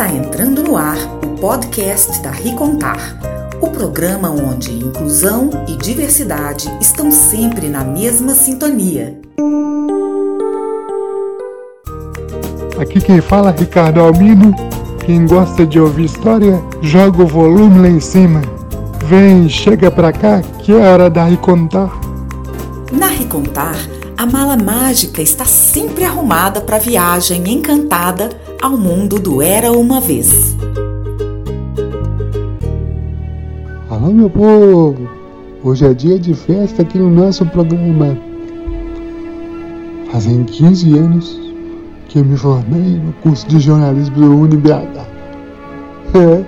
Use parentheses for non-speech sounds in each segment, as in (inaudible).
Está entrando no ar o podcast da Ricontar, o programa onde inclusão e diversidade estão sempre na mesma sintonia. Aqui quem fala é Ricardo Almino. Quem gosta de ouvir história, joga o volume lá em cima. Vem, chega pra cá, que é hora da Ricontar. Na Ricontar, a mala mágica está sempre arrumada para viagem encantada ao mundo do Era Uma Vez. Alô, meu povo! Hoje é dia de festa aqui no nosso programa. Fazem 15 anos que eu me formei no curso de jornalismo do UniBH. É,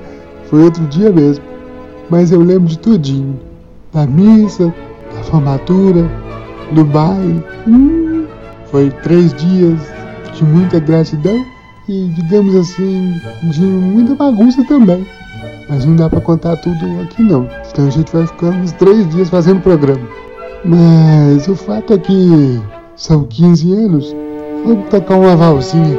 foi outro dia mesmo, mas eu lembro de tudinho. Da missa, da formatura, do baile. Hum, foi três dias de muita gratidão e, digamos assim, de muita bagunça também. Mas não dá para contar tudo aqui não, então a gente vai ficar uns três dias fazendo programa. Mas o fato é que são 15 anos, vamos tocar uma valsinha.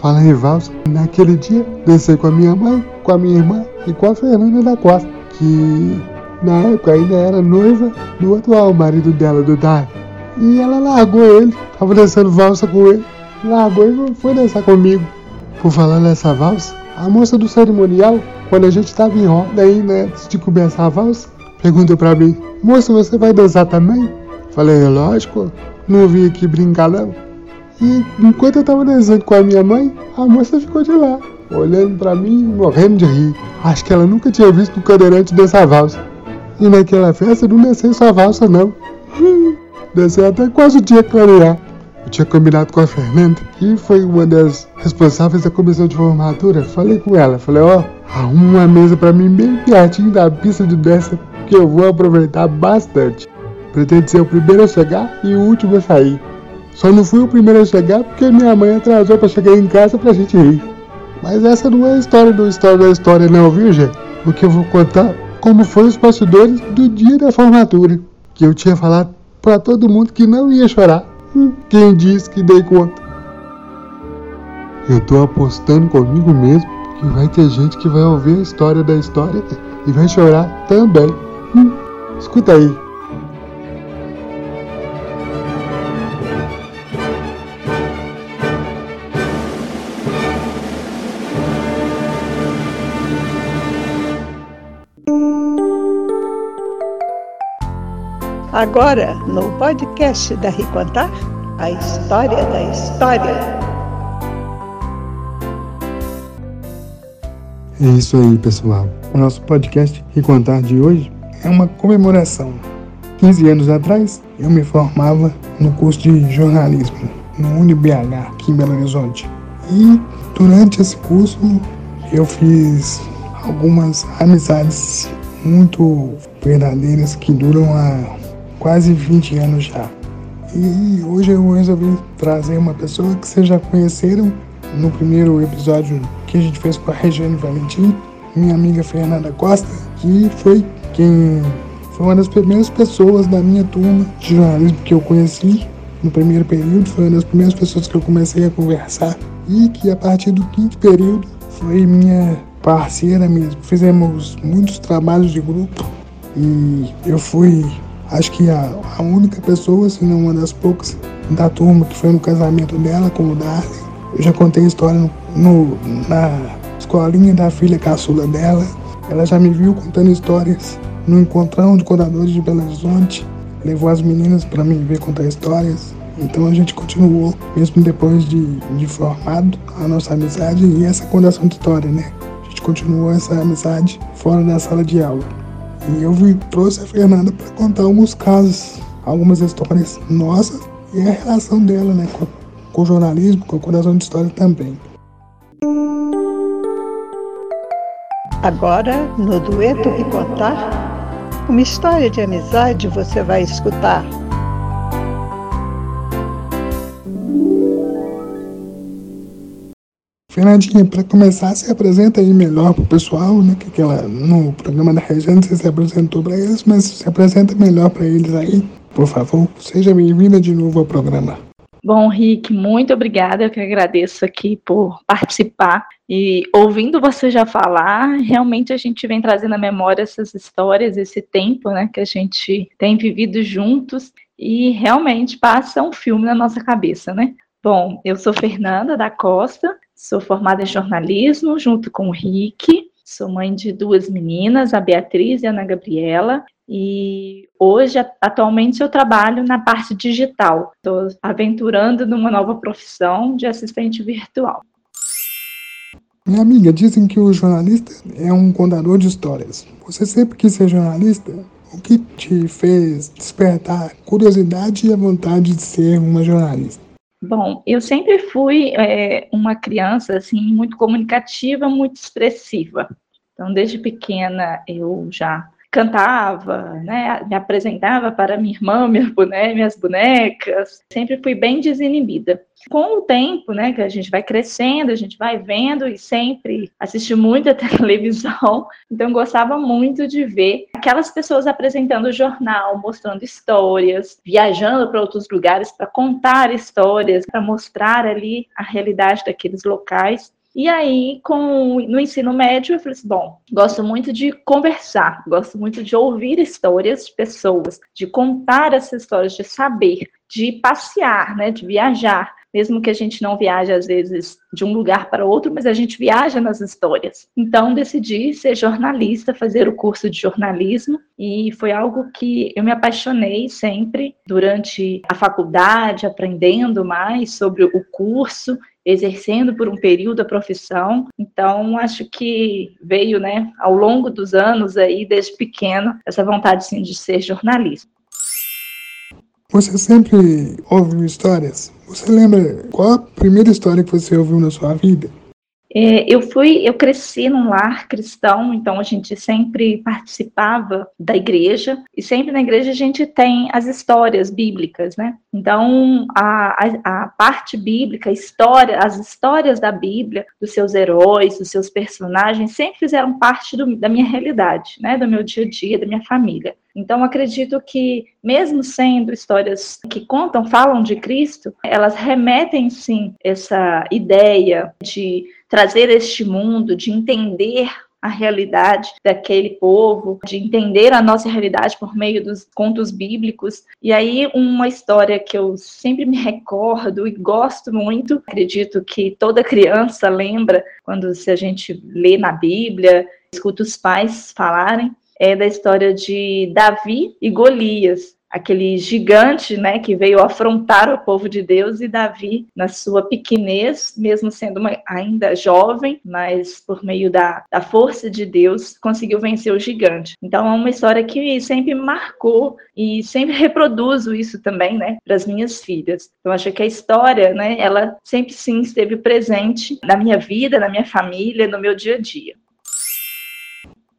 Fala em valsa, naquele dia desci com a minha mãe, com a minha irmã e com a Fernanda da Costa, que na época ainda era noiva do atual marido dela, do Dai. E ela largou ele, tava dançando valsa com ele, largou e foi dançar comigo. Por falar nessa valsa, a moça do cerimonial, quando a gente tava em roda ainda antes de começar a valsa, perguntou pra mim: Moça, você vai dançar também? Falei: Lógico, não vim aqui brincar não. E enquanto eu tava dançando com a minha mãe, a moça ficou de lá, olhando para mim, morrendo de rir. Acho que ela nunca tinha visto um cadeirante dessa valsa. E naquela festa não desceu só valsa, não. (laughs) Desceu até quase o dia clarear. Eu tinha combinado com a Fernanda, que foi uma das responsáveis da comissão de formatura. Falei com ela, falei, ó, oh, arruma uma mesa para mim bem pertinho da pista de dança, que eu vou aproveitar bastante. Pretendo ser o primeiro a chegar e o último a sair. Só não fui o primeiro a chegar porque minha mãe atrasou para chegar em casa pra gente rir. Mas essa não é a história do história da história não, viu, gente? Porque eu vou contar como foi os bastidores do dia da formatura. Que eu tinha falado para todo mundo que não ia chorar. Hum, quem disse que dei conta? Eu tô apostando comigo mesmo que vai ter gente que vai ouvir a história da história e vai chorar também. Hum, escuta aí. Agora, no podcast da Ricontar, a história da história. É isso aí, pessoal. O nosso podcast Ricontar de hoje é uma comemoração. 15 anos atrás, eu me formava no curso de jornalismo no UniBH, aqui em Belo Horizonte. E durante esse curso, eu fiz algumas amizades muito verdadeiras que duram a quase 20 anos já. E hoje eu resolvi trazer uma pessoa que vocês já conheceram no primeiro episódio que a gente fez com a Regiane Valentim, minha amiga Fernanda Costa, que foi quem foi uma das primeiras pessoas da minha turma de jornalismo que eu conheci no primeiro período, foi uma das primeiras pessoas que eu comecei a conversar e que a partir do quinto período foi minha parceira mesmo. Fizemos muitos trabalhos de grupo e eu fui Acho que a, a única pessoa, se não uma das poucas, da turma que foi no casamento dela com o Darley. Eu já contei a história no, no, na escolinha da filha caçula dela. Ela já me viu contando histórias no encontrão de contadores de Belo Horizonte. Levou as meninas para me ver contar histórias. Então a gente continuou, mesmo depois de, de formado, a nossa amizade e essa contação de história, né? A gente continuou essa amizade fora da sala de aula. E eu trouxe a Fernanda para contar alguns casos, algumas histórias nossas e a relação dela né, com, com o jornalismo, com o coração de história também. Agora, no Dueto que Contar, uma história de amizade você vai escutar Fernandinha, para começar, se apresenta aí melhor para o pessoal, né? Que aquela, no programa da Regiane você se apresentou para eles, mas se apresenta melhor para eles aí, por favor. Seja bem-vinda de novo ao programa. Bom, Rick, muito obrigada. Eu que agradeço aqui por participar. E ouvindo você já falar, realmente a gente vem trazendo à memória essas histórias, esse tempo né, que a gente tem vivido juntos e realmente passa um filme na nossa cabeça, né? Bom, eu sou Fernanda da Costa, sou formada em jornalismo junto com o Rick, sou mãe de duas meninas, a Beatriz e a Ana Gabriela, e hoje, atualmente, eu trabalho na parte digital. Estou aventurando numa nova profissão de assistente virtual. Minha amiga, dizem que o jornalista é um contador de histórias. Você sempre quis ser jornalista? O que te fez despertar curiosidade e a vontade de ser uma jornalista? Bom, eu sempre fui é, uma criança assim muito comunicativa, muito expressiva. Então, desde pequena eu já cantava, né, me apresentava para minha irmã, (laughs) minha minhas bonecas, sempre fui bem desinibida. Com o tempo, né, que a gente vai crescendo, a gente vai vendo e sempre assisti muita (laughs) televisão, então gostava muito de ver aquelas pessoas apresentando o jornal, mostrando histórias, viajando para outros lugares para contar histórias, para mostrar ali a realidade daqueles locais. E aí, com, no ensino médio, eu falei assim: bom, gosto muito de conversar, gosto muito de ouvir histórias de pessoas, de contar essas histórias, de saber, de passear, né, de viajar. Mesmo que a gente não viaje, às vezes, de um lugar para outro, mas a gente viaja nas histórias. Então, decidi ser jornalista, fazer o curso de jornalismo, e foi algo que eu me apaixonei sempre durante a faculdade, aprendendo mais sobre o curso exercendo por um período a profissão. Então, acho que veio, né, ao longo dos anos aí, desde pequeno, essa vontade sim de ser jornalista. Você sempre ouviu histórias? Você lembra qual a primeira história que você ouviu na sua vida? É, eu fui, eu cresci num lar cristão, então a gente sempre participava da igreja e sempre na igreja a gente tem as histórias bíblicas, né? Então a, a, a parte bíblica, a história, as histórias da Bíblia, dos seus heróis, dos seus personagens, sempre fizeram parte do, da minha realidade, né? Do meu dia a dia, da minha família. Então, acredito que, mesmo sendo histórias que contam, falam de Cristo, elas remetem sim essa ideia de trazer este mundo, de entender a realidade daquele povo, de entender a nossa realidade por meio dos contos bíblicos. E aí, uma história que eu sempre me recordo e gosto muito, acredito que toda criança lembra quando se a gente lê na Bíblia, escuta os pais falarem, é da história de Davi e Golias, aquele gigante, né, que veio afrontar o povo de Deus e Davi, na sua pequenez, mesmo sendo uma, ainda jovem, mas por meio da, da força de Deus, conseguiu vencer o gigante. Então é uma história que sempre marcou e sempre reproduzo isso também, né, para as minhas filhas. Então acho que a história, né, ela sempre sim esteve presente na minha vida, na minha família, no meu dia a dia.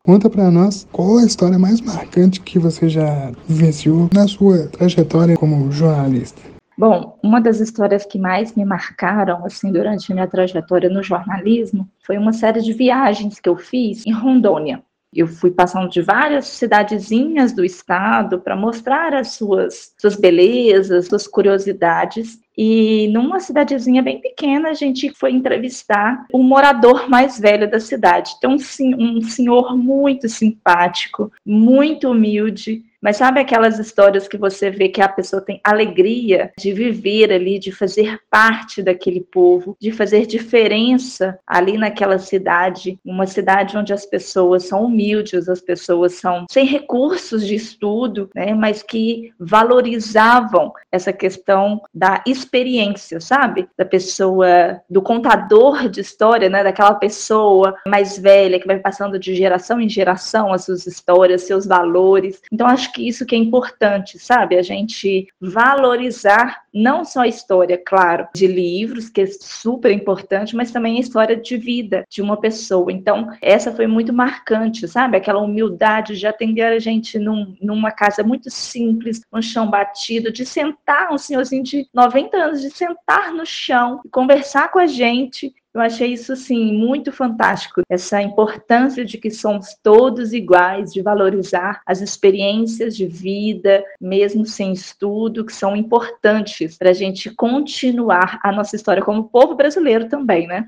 Conta para nós qual a história mais marcante que você já vivenciou na sua trajetória como jornalista. Bom, uma das histórias que mais me marcaram assim durante minha trajetória no jornalismo foi uma série de viagens que eu fiz em Rondônia. Eu fui passando de várias cidadezinhas do estado para mostrar as suas, suas belezas, suas curiosidades. E numa cidadezinha bem pequena, a gente foi entrevistar o morador mais velho da cidade. Então, um senhor muito simpático, muito humilde, mas sabe aquelas histórias que você vê que a pessoa tem alegria de viver ali, de fazer parte daquele povo, de fazer diferença ali naquela cidade, uma cidade onde as pessoas são humildes, as pessoas são sem recursos de estudo, né, mas que valorizavam essa questão da experiência, sabe? Da pessoa, do contador de história, né, daquela pessoa mais velha que vai passando de geração em geração as suas histórias, seus valores. Então acho acho que isso que é importante, sabe? A gente valorizar não só a história, claro, de livros, que é super importante, mas também a história de vida de uma pessoa. Então, essa foi muito marcante, sabe? Aquela humildade de atender a gente num, numa casa muito simples, um chão batido, de sentar, um senhorzinho de 90 anos, de sentar no chão e conversar com a gente Eu achei isso, sim, muito fantástico. Essa importância de que somos todos iguais, de valorizar as experiências de vida, mesmo sem estudo, que são importantes para a gente continuar a nossa história como povo brasileiro também, né?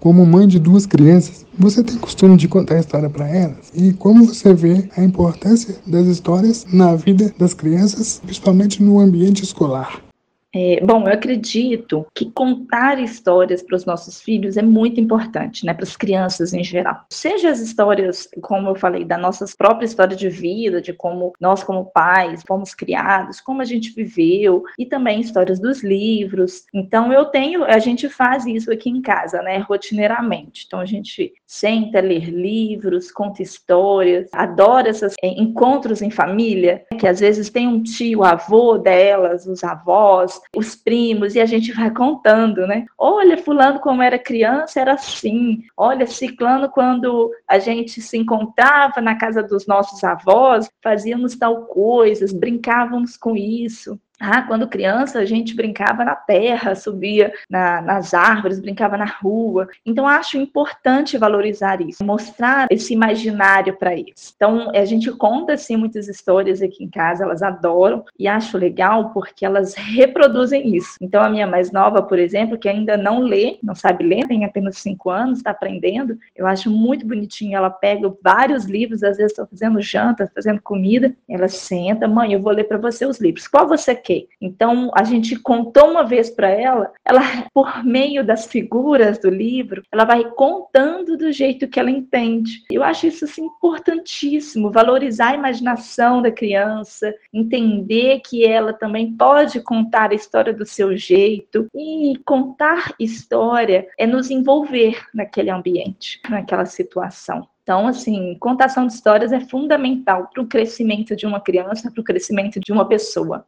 Como mãe de duas crianças, você tem costume de contar a história para elas? E como você vê a importância das histórias na vida das crianças, principalmente no ambiente escolar? É, bom, eu acredito que contar histórias para os nossos filhos é muito importante, né, para as crianças em geral. Seja as histórias, como eu falei, da nossa própria história de vida, de como nós, como pais, fomos criados, como a gente viveu, e também histórias dos livros. Então, eu tenho, a gente faz isso aqui em casa, né, rotineiramente. Então, a gente senta, ler livros, conta histórias, adora esses é, encontros em família, que às vezes tem um tio, avô delas, os avós, os primos, e a gente vai contando, né? Olha, fulano como era criança, era assim. Olha, ciclano quando a gente se encontrava na casa dos nossos avós, fazíamos tal coisas, brincávamos com isso. Ah, quando criança, a gente brincava na terra, subia na, nas árvores, brincava na rua. Então, acho importante valorizar isso, mostrar esse imaginário para eles. Então, a gente conta, assim, muitas histórias aqui em casa, elas adoram, e acho legal porque elas reproduzem isso. Então, a minha mais nova, por exemplo, que ainda não lê, não sabe ler, tem apenas cinco anos, está aprendendo, eu acho muito bonitinho. Ela pega vários livros, às vezes estou fazendo janta, fazendo comida, ela senta, mãe, eu vou ler para você os livros. Qual você então, a gente contou uma vez para ela, ela, por meio das figuras do livro, ela vai contando do jeito que ela entende. Eu acho isso assim, importantíssimo, valorizar a imaginação da criança, entender que ela também pode contar a história do seu jeito. E contar história é nos envolver naquele ambiente, naquela situação. Então, assim, contação de histórias é fundamental para o crescimento de uma criança, para o crescimento de uma pessoa.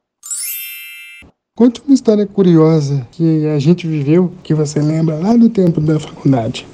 Conte uma história curiosa que a gente viveu, que você lembra lá do tempo da faculdade.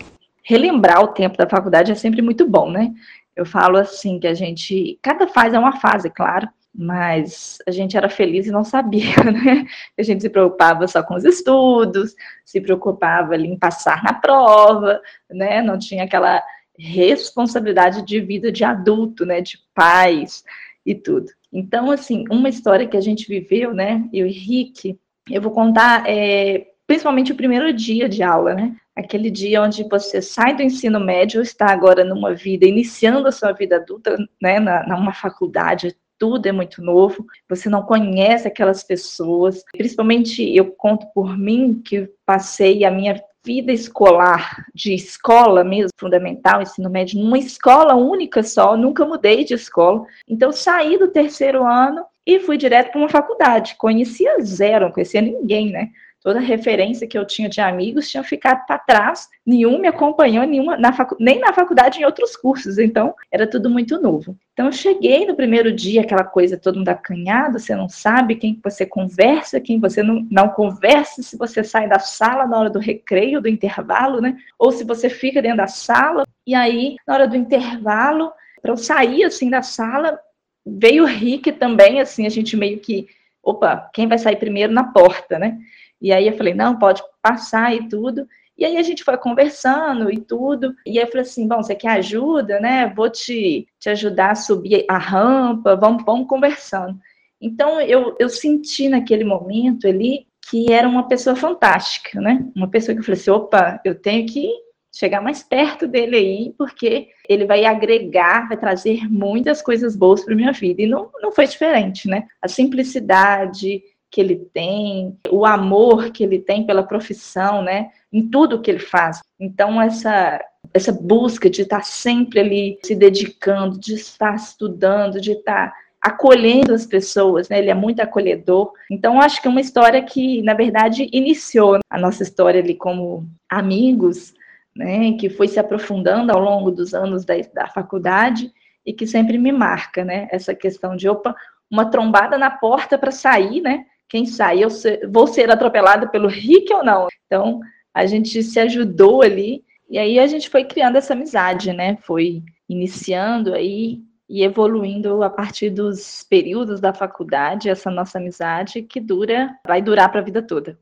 Relembrar o tempo da faculdade é sempre muito bom, né? Eu falo assim que a gente, cada fase é uma fase, claro, mas a gente era feliz e não sabia, (laughs) né? A gente se preocupava só com os estudos, se preocupava em passar na prova, né? Não tinha aquela responsabilidade de vida de adulto, né? De pais e tudo. Então, assim, uma história que a gente viveu, né, eu e Rick, eu vou contar é, principalmente o primeiro dia de aula, né? Aquele dia onde você sai do ensino médio, está agora numa vida, iniciando a sua vida adulta, né, na, numa faculdade, tudo é muito novo, você não conhece aquelas pessoas. Principalmente eu conto por mim que passei a minha vida escolar, de escola mesmo, fundamental, ensino médio, numa escola única só, nunca mudei de escola. Então, saí do terceiro ano e fui direto para uma faculdade. Conhecia zero, não conhecia ninguém, né? Toda referência que eu tinha de amigos tinha ficado para trás, nenhum me acompanhou, nenhuma, na facu, nem na faculdade, em outros cursos, então era tudo muito novo. Então eu cheguei no primeiro dia, aquela coisa todo mundo acanhado, você não sabe quem você conversa, quem você não, não conversa, se você sai da sala na hora do recreio, do intervalo, né? Ou se você fica dentro da sala, e aí, na hora do intervalo, para eu sair assim da sala, veio o Rick também, assim, a gente meio que, opa, quem vai sair primeiro na porta, né? E aí eu falei, não, pode passar e tudo. E aí a gente foi conversando e tudo. E aí eu falei assim, bom, você quer ajuda, né? Vou te, te ajudar a subir a rampa, vamos, vamos conversando. Então eu, eu senti naquele momento ali que era uma pessoa fantástica, né? Uma pessoa que eu falei assim, opa, eu tenho que chegar mais perto dele aí, porque ele vai agregar, vai trazer muitas coisas boas para minha vida. E não, não foi diferente, né? A simplicidade, que ele tem, o amor que ele tem pela profissão, né? Em tudo que ele faz. Então, essa, essa busca de estar sempre ali se dedicando, de estar estudando, de estar acolhendo as pessoas, né? Ele é muito acolhedor. Então, acho que é uma história que, na verdade, iniciou a nossa história ali como amigos, né? Que foi se aprofundando ao longo dos anos da, da faculdade e que sempre me marca, né? Essa questão de, opa, uma trombada na porta para sair, né? Quem sai, eu vou ser atropelada pelo Rick ou não? Então, a gente se ajudou ali, e aí a gente foi criando essa amizade, né? Foi iniciando aí e evoluindo a partir dos períodos da faculdade, essa nossa amizade que dura, vai durar para a vida toda.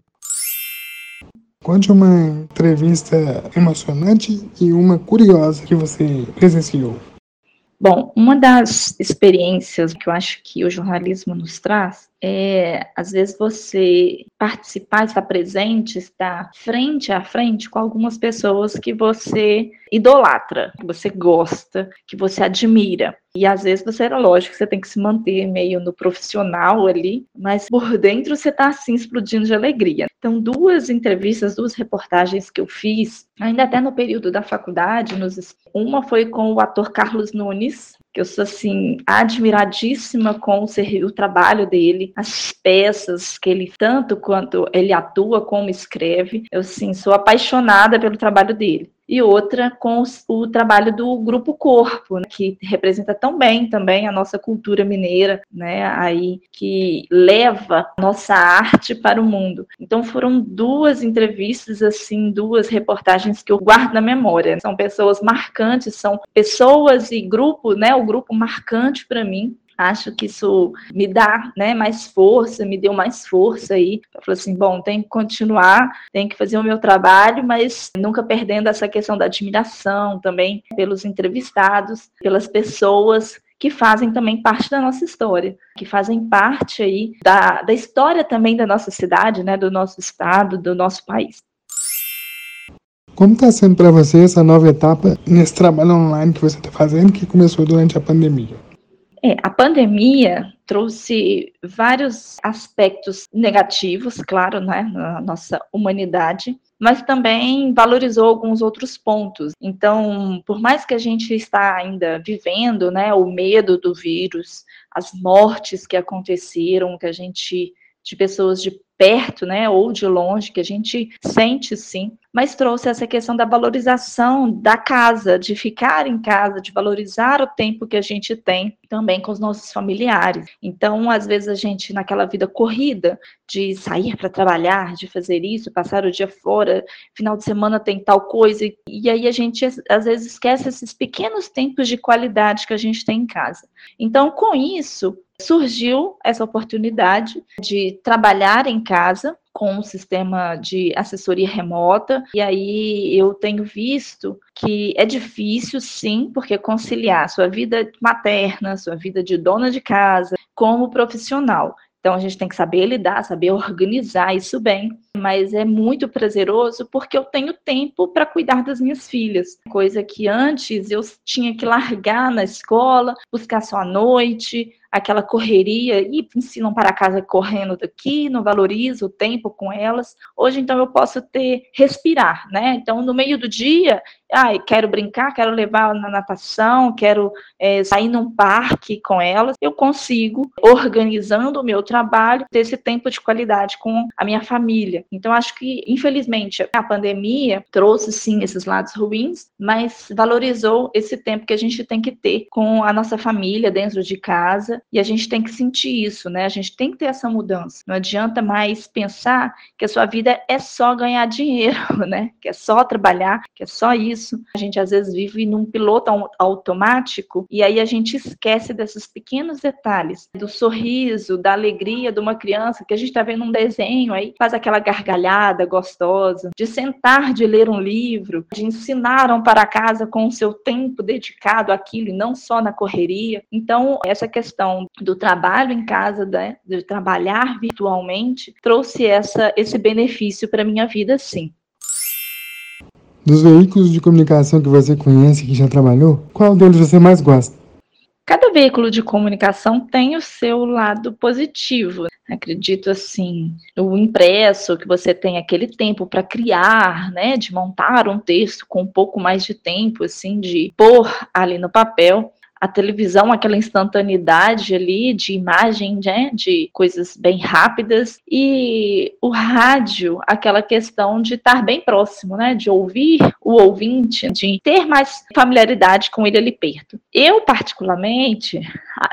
Conte uma entrevista emocionante e uma curiosa que você presenciou. Bom, uma das experiências que eu acho que o jornalismo nos traz é, às vezes, você participar, estar presente, estar frente a frente com algumas pessoas que você idolatra, que você gosta, que você admira. E às vezes você lógico você tem que se manter meio no profissional ali, mas por dentro você está assim explodindo de alegria. Então, duas entrevistas, duas reportagens que eu fiz, ainda até no período da faculdade, nos... uma foi com o ator Carlos Nunes, que eu sou assim admiradíssima com o, trabalho dele, as peças que ele tanto quanto ele atua como escreve. Eu sim sou apaixonada pelo trabalho dele e outra com o trabalho do Grupo Corpo, né, que representa tão bem também a nossa cultura mineira, né, aí que leva nossa arte para o mundo. Então foram duas entrevistas assim, duas reportagens que eu guardo na memória. São pessoas marcantes, são pessoas e grupo, né, o grupo marcante para mim acho que isso me dá né, mais força, me deu mais força aí. Eu falei assim, bom, tem que continuar, tem que fazer o meu trabalho, mas nunca perdendo essa questão da admiração também pelos entrevistados, pelas pessoas que fazem também parte da nossa história, que fazem parte aí da, da história também da nossa cidade, né, do nosso estado, do nosso país. Como está sendo para você essa nova etapa nesse trabalho online que você está fazendo, que começou durante a pandemia? É, a pandemia trouxe vários aspectos negativos, claro, né, na nossa humanidade, mas também valorizou alguns outros pontos. Então, por mais que a gente está ainda vivendo, né, o medo do vírus, as mortes que aconteceram, que a gente de pessoas de perto, né, ou de longe, que a gente sente sim, mas trouxe essa questão da valorização da casa, de ficar em casa, de valorizar o tempo que a gente tem também com os nossos familiares. Então, às vezes a gente naquela vida corrida de sair para trabalhar, de fazer isso, passar o dia fora, final de semana tem tal coisa, e aí a gente às vezes esquece esses pequenos tempos de qualidade que a gente tem em casa. Então, com isso, surgiu essa oportunidade de trabalhar em casa com um sistema de assessoria remota. E aí eu tenho visto que é difícil, sim, porque conciliar sua vida materna, sua vida de dona de casa, como profissional. Então a gente tem que saber lidar, saber organizar isso bem, mas é muito prazeroso porque eu tenho tempo para cuidar das minhas filhas, coisa que antes eu tinha que largar na escola, buscar só à noite, aquela correria e ensinam para casa correndo daqui, não valorizo o tempo com elas. Hoje, então, eu posso ter, respirar, né? Então, no meio do dia, ai, quero brincar, quero levar na natação, quero é, sair num parque com elas, eu consigo, organizando o meu trabalho, ter esse tempo de qualidade com a minha família. Então, acho que, infelizmente, a pandemia trouxe, sim, esses lados ruins, mas valorizou esse tempo que a gente tem que ter com a nossa família dentro de casa e a gente tem que sentir isso, né? A gente tem que ter essa mudança. Não adianta mais pensar que a sua vida é só ganhar dinheiro, (laughs) né? Que é só trabalhar, que é só isso. A gente às vezes vive num piloto automático e aí a gente esquece desses pequenos detalhes, do sorriso, da alegria de uma criança que a gente está vendo um desenho aí, faz aquela gargalhada gostosa, de sentar, de ler um livro, de ensinar um para casa com o seu tempo dedicado àquilo e não só na correria. Então, essa questão do trabalho em casa, né, de trabalhar virtualmente, trouxe essa, esse benefício para minha vida, sim. Dos veículos de comunicação que você conhece, que já trabalhou, qual deles você mais gosta? Cada veículo de comunicação tem o seu lado positivo. Acredito assim, o impresso, que você tem aquele tempo para criar, né, de montar um texto com um pouco mais de tempo, assim, de pôr ali no papel a televisão, aquela instantaneidade ali de imagem, né, de coisas bem rápidas, e o rádio, aquela questão de estar bem próximo, né, de ouvir o ouvinte, de ter mais familiaridade com ele ali perto. Eu, particularmente,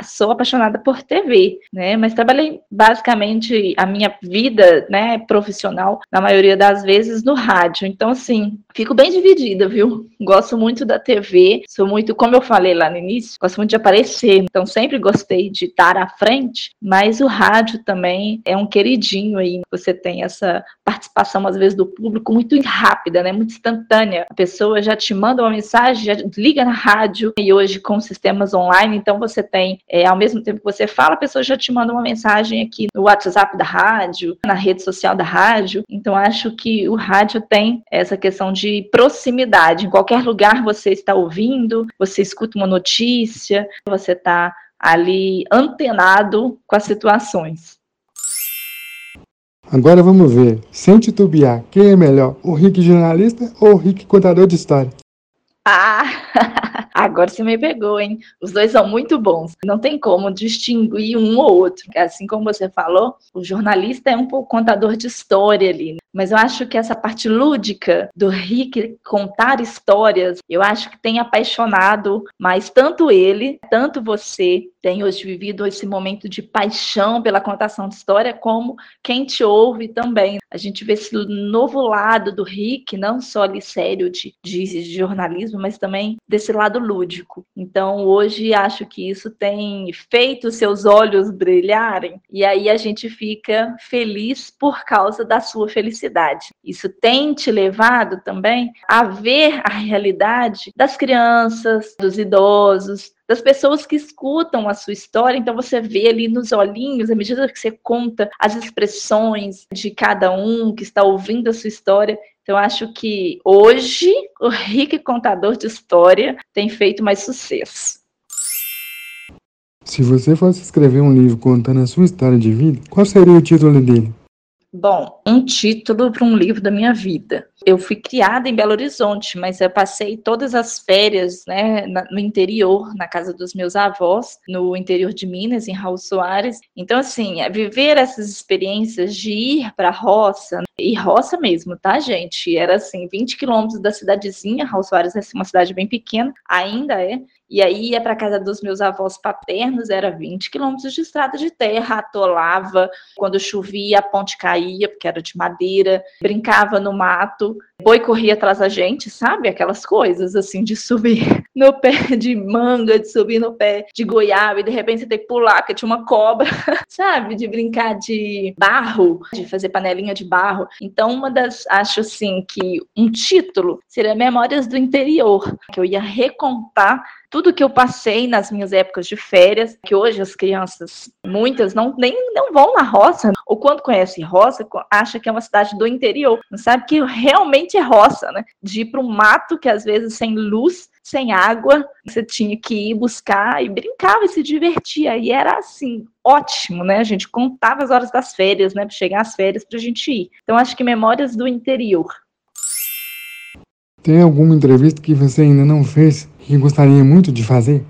sou apaixonada por TV, né, mas trabalhei basicamente a minha vida, né, profissional, na maioria das vezes no rádio. Então, assim, fico bem dividida, viu? Gosto muito da TV, sou muito, como eu falei lá no início, gosto muito de aparecer, então sempre gostei de estar à frente, mas o rádio também é um queridinho aí. Você tem essa participação, às vezes, do público muito rápida, né? Muito instantânea. A pessoa já te manda uma mensagem, já liga na rádio, e hoje com sistemas online, então você tem, é, ao mesmo tempo que você fala, a pessoa já te manda uma mensagem aqui no WhatsApp da rádio, na rede social da rádio. Então, acho que o rádio tem essa questão de proximidade. Em qualquer lugar você está ouvindo, você escuta uma notícia, você está ali antenado com as situações. Agora vamos ver, sem titubear, quem é melhor, o Rick jornalista ou o Rick contador de história? Ah, (laughs) agora você me pegou, hein? Os dois são muito bons. Não tem como distinguir um ou outro. Assim como você falou, o jornalista é um pouco contador de história ali. Mas eu acho que essa parte lúdica do Rick contar histórias, eu acho que tem apaixonado mais tanto ele, tanto você tem hoje vivido esse momento de paixão pela contação de história, como quem te ouve também. A gente vê esse novo lado do Rick, não só ali sério de, de, de jornalismo, mas também desse lado lúdico. Então, hoje acho que isso tem feito seus olhos brilharem, e aí a gente fica feliz por causa da sua felicidade. Isso tem te levado também a ver a realidade das crianças, dos idosos, das pessoas que escutam a sua história. Então você vê ali nos olhinhos, à medida que você conta as expressões de cada um que está ouvindo a sua história. Então acho que hoje o Rick Contador de História tem feito mais sucesso. Se você fosse escrever um livro contando a sua história de vida, qual seria o título dele? Bom, um título para um livro da minha vida. Eu fui criada em Belo Horizonte, mas eu passei todas as férias né, no interior, na casa dos meus avós, no interior de Minas, em Raul Soares. Então, assim, é viver essas experiências de ir para a roça, e roça mesmo, tá, gente? Era assim, 20 quilômetros da cidadezinha, Raul Soares é uma cidade bem pequena, ainda é, e aí ia para casa dos meus avós paternos, era 20 quilômetros de estrada de terra, atolava, quando chovia a ponte caía, porque era de madeira, brincava no mato, boi corria atrás da gente, sabe? Aquelas coisas assim de subir (laughs) no pé de manga, de subir no pé de goiaba e de repente você tem que pular, porque tinha uma cobra, (laughs) sabe? De brincar de barro, de fazer panelinha de barro. Então, uma das, acho assim, que um título seria Memórias do Interior, que eu ia recontar tudo que eu passei nas minhas épocas de férias, que hoje as crianças, muitas, não nem não vão na roça, ou quando conhece roça, acha que é uma cidade do interior, não sabe que realmente é roça, né? De ir para um mato que às vezes sem luz, sem água, você tinha que ir buscar e brincava e se divertia, e era assim, ótimo, né? A gente contava as horas das férias, né, para chegar às férias para a gente ir. Então acho que memórias do interior. Tem alguma entrevista que você ainda não fez e gostaria muito de fazer?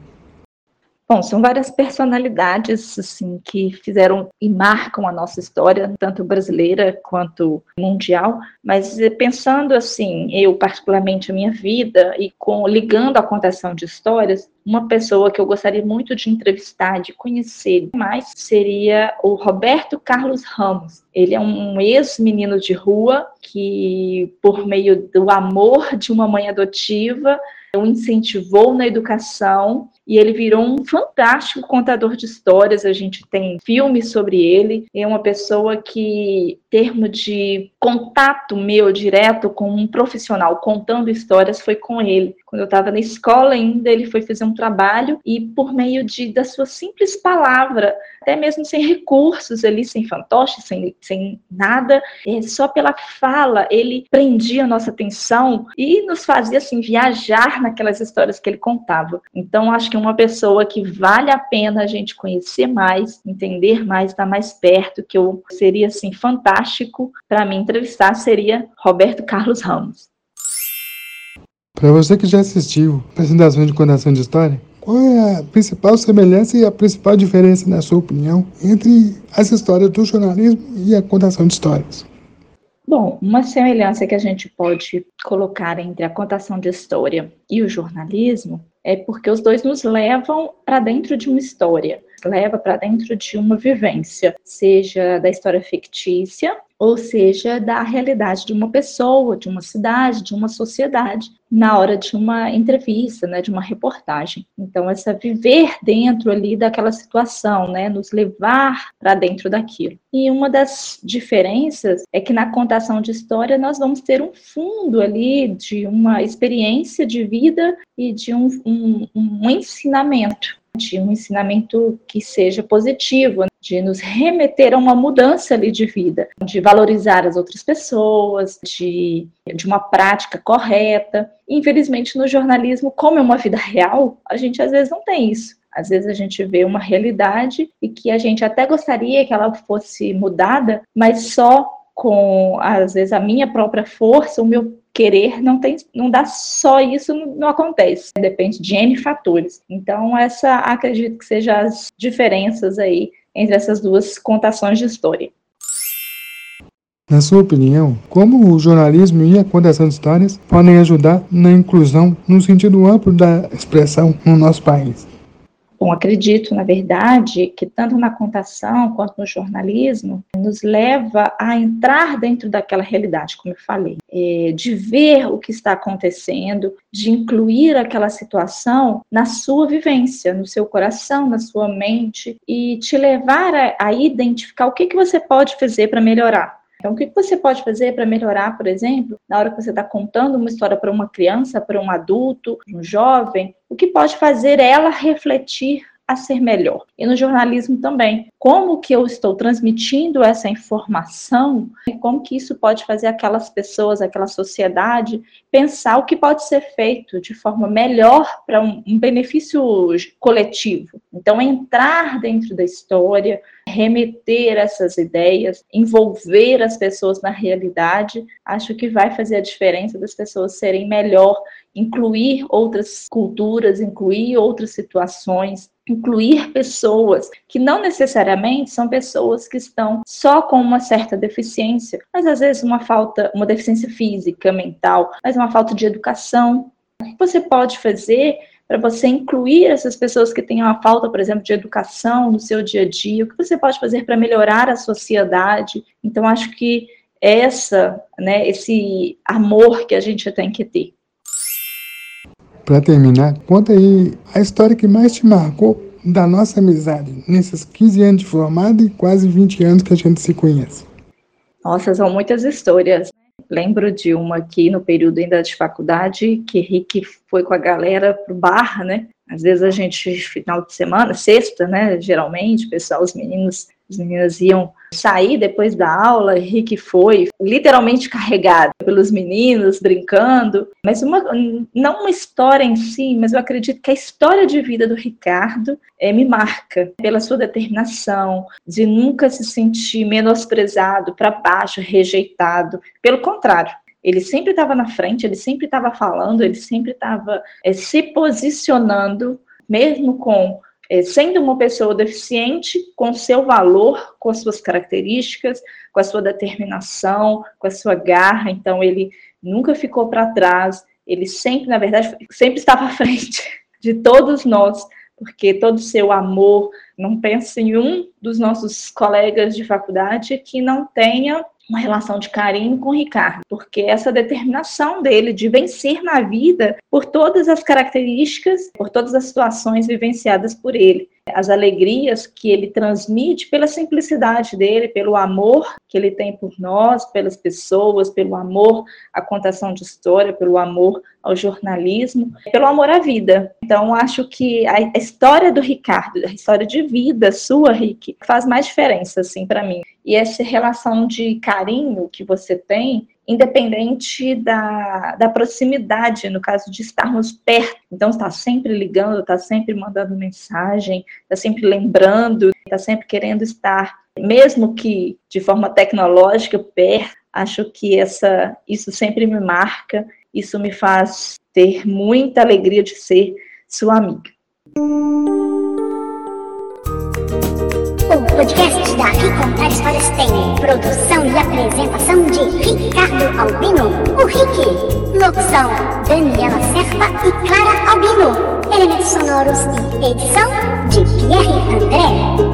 Bom, são várias personalidades assim que fizeram e marcam a nossa história, tanto brasileira quanto mundial. Mas eh, pensando assim, eu particularmente a minha vida e com ligando a contação de histórias, uma pessoa que eu gostaria muito de entrevistar, de conhecer mais, seria o Roberto Carlos Ramos. Ele é um ex-menino de rua que, por meio do amor de uma mãe adotiva, o incentivou na educação e ele virou um fantástico contador de histórias. A gente tem filmes sobre ele. É uma pessoa que, em termos de contato meu direto com um profissional contando histórias, foi com ele. Quando eu estava na escola ainda, ele foi fazer um trabalho e, por meio de, da sua simples palavra, até mesmo sem recursos ali, sem fantoche, sem, sem nada, é, só pela fala, ele prendia a nossa atenção e nos fazia assim viajar naquelas histórias que ele contava. Então, acho que uma pessoa que vale a pena a gente conhecer mais, entender mais, estar mais perto, que eu seria assim fantástico para mim entrevistar seria Roberto Carlos Ramos. Para você que já assistiu apresentações de contação de história, qual é a principal semelhança e a principal diferença, na sua opinião, entre as histórias do jornalismo e a contação de histórias? Bom, uma semelhança que a gente pode colocar entre a contação de história e o jornalismo é porque os dois nos levam para dentro de uma história, leva para dentro de uma vivência, seja da história fictícia ou seja, da realidade de uma pessoa, de uma cidade, de uma sociedade, na hora de uma entrevista, né, de uma reportagem. Então, essa viver dentro ali daquela situação, né, nos levar para dentro daquilo. E uma das diferenças é que na contação de história nós vamos ter um fundo ali de uma experiência de vida e de um, um, um ensinamento de um ensinamento que seja positivo, de nos remeter a uma mudança ali de vida, de valorizar as outras pessoas, de, de uma prática correta. Infelizmente, no jornalismo, como é uma vida real, a gente às vezes não tem isso. Às vezes a gente vê uma realidade e que a gente até gostaria que ela fosse mudada, mas só com, às vezes, a minha própria força, o meu querer não tem, não dá só isso, não, acontece. Depende de N fatores. Então, essa acredito que seja as diferenças aí entre essas duas contações de história. Na sua opinião, como o jornalismo e a contação de histórias podem ajudar na inclusão no sentido amplo da expressão no nosso país? Bom, acredito, na verdade, que tanto na contação quanto no jornalismo nos leva a entrar dentro daquela realidade, como eu falei, é, de ver o que está acontecendo, de incluir aquela situação na sua vivência, no seu coração, na sua mente e te levar a, a identificar o que, que você pode fazer para melhorar. Então, o que você pode fazer para melhorar, por exemplo, na hora que você está contando uma história para uma criança, para um adulto, um jovem, o que pode fazer ela refletir a ser melhor. E no jornalismo também. Como que eu estou transmitindo essa informação? Como que isso pode fazer aquelas pessoas, aquela sociedade pensar o que pode ser feito de forma melhor para um, um benefício coletivo? Então, entrar dentro da história, remeter essas ideias, envolver as pessoas na realidade, acho que vai fazer a diferença das pessoas serem melhor, incluir outras culturas, incluir outras situações, incluir pessoas que não necessariamente são pessoas que estão só com uma certa deficiência, mas às vezes uma falta, uma deficiência física, mental, mas uma falta de educação. O que você pode fazer para você incluir essas pessoas que têm uma falta, por exemplo, de educação no seu dia a dia? O que você pode fazer para melhorar a sociedade? Então, acho que essa, né, esse amor que a gente tem que ter. Para terminar, conta aí a história que mais te marcou da nossa amizade nesses 15 anos de formado e quase 20 anos que a gente se conhece. Nossa, são muitas histórias. Lembro de uma aqui no período ainda de faculdade, que Rick foi com a galera pro bar, né? Às vezes a gente, final de semana, sexta, né? Geralmente, pessoal, os meninos as meninas iam sair depois da aula, Rick foi literalmente carregado pelos meninos, brincando. Mas uma, não uma história em si, mas eu acredito que a história de vida do Ricardo é, me marca pela sua determinação de nunca se sentir menosprezado, para baixo, rejeitado. Pelo contrário, ele sempre estava na frente, ele sempre estava falando, ele sempre estava é, se posicionando, mesmo com é, sendo uma pessoa deficiente, com seu valor, com as suas características, com a sua determinação, com a sua garra. Então, ele nunca ficou para trás, ele sempre, na verdade, sempre estava (laughs) à frente de todos nós, porque todo o seu amor, não pense em um dos nossos colegas de faculdade que não tenha uma relação de carinho com Ricardo, porque essa determinação dele de vencer na vida por todas as características, por todas as situações vivenciadas por ele as alegrias que ele transmite pela simplicidade dele, pelo amor que ele tem por nós, pelas pessoas, pelo amor à contação de história, pelo amor ao jornalismo, pelo amor à vida. Então, acho que a história do Ricardo, a história de vida sua, Rick, faz mais diferença, assim, para mim. E essa relação de carinho que você tem independente da, da proximidade, no caso de estarmos perto. Então, está sempre ligando, está sempre mandando mensagem, está sempre lembrando, está sempre querendo estar, mesmo que de forma tecnológica, perto. Acho que essa, isso sempre me marca, isso me faz ter muita alegria de ser sua amiga. Podcast da Ricontar Histórias tem produção e apresentação de Ricardo Albino, o Rick. Locução, Daniela Serpa e Clara Albino. Elementos sonoros e edição de Pierre André.